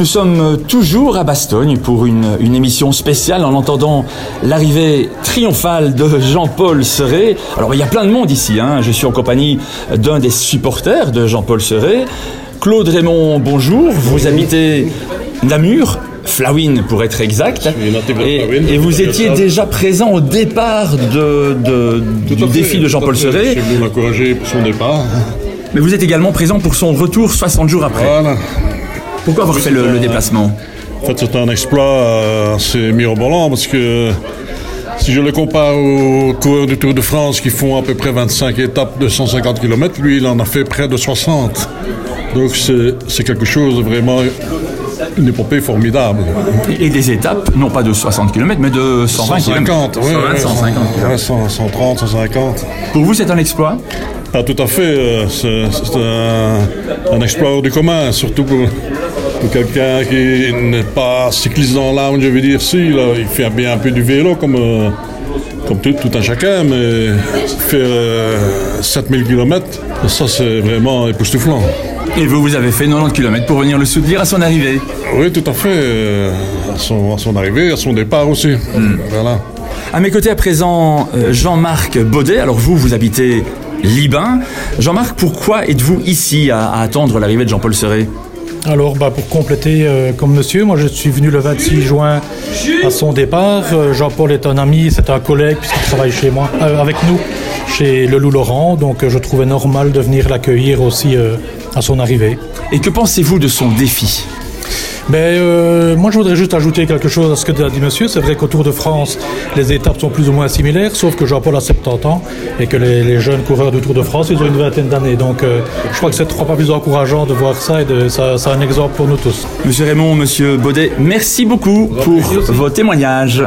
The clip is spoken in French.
Nous sommes toujours à Bastogne pour une, une émission spéciale en entendant l'arrivée triomphale de Jean-Paul Serré. Alors il y a plein de monde ici, hein. je suis en compagnie d'un des supporters de Jean-Paul Serré. Claude Raymond, bonjour, vous habitez Namur Flawin pour être exact. Et, et vous étiez déjà présent au départ de, de- du défi de Jean-Paul Serré, Je vais l'encourager pour son départ. mais vous êtes également présent pour son retour 60 jours après. Voilà. Pourquoi avoir fait le, le déplacement En fait, c'est un exploit euh, assez mirobolant parce que si je le compare aux coureurs du Tour de France qui font à peu près 25 étapes de 150 km, lui, il en a fait près de 60. Donc c'est quelque chose de vraiment une épopée formidable. Et des étapes, non pas de 60 km, mais de 120 150, km. ouais, 120, ouais, 150 km. ouais, 100, 130, 150. Pour vous, c'est un exploit? Ah, tout à fait. euh, C'est un, un exploit hors du commun, surtout pour quelqu'un qui n'est pas cycliste dans l'âme, je veux dire. Si, là, il fait bien un peu du vélo comme, euh, comme tout, tout un chacun, mais faire euh, 7000 km, ça c'est vraiment époustouflant. Et vous, vous avez fait 90 km pour venir le soutenir à son arrivée. Oui, tout à fait. euh, à, son, à son arrivée, à son départ aussi. Voilà. À mes côtés à présent, euh, Jean-Marc Baudet. Alors vous, vous habitez Libin. Jean-Marc, pourquoi êtes-vous ici à, à attendre l'arrivée de Jean-Paul Serré? Alors, bah, pour compléter, euh, comme monsieur, moi je suis venu le 26 juin à son départ. Euh, Jean-Paul est un ami, c'est un collègue puisqu'il travaille chez moi, euh, avec nous, chez Le Loup Laurent. Donc, je trouvais normal de venir l'accueillir aussi à son arrivée. Et que pensez-vous de son défi? Ben, euh, moi, je voudrais juste ajouter quelque chose à ce que a dit monsieur. C'est vrai qu'au Tour de France, les étapes sont plus ou moins similaires, sauf que Jean-Paul a 70 ans et que les, les jeunes coureurs du Tour de France, ils ont une vingtaine d'années. Donc, euh, je crois que c'est trois fois plus encourageant de voir ça et de, ça, c'est un exemple pour nous tous. Monsieur Raymond, Monsieur Baudet, merci beaucoup pour vos témoignages.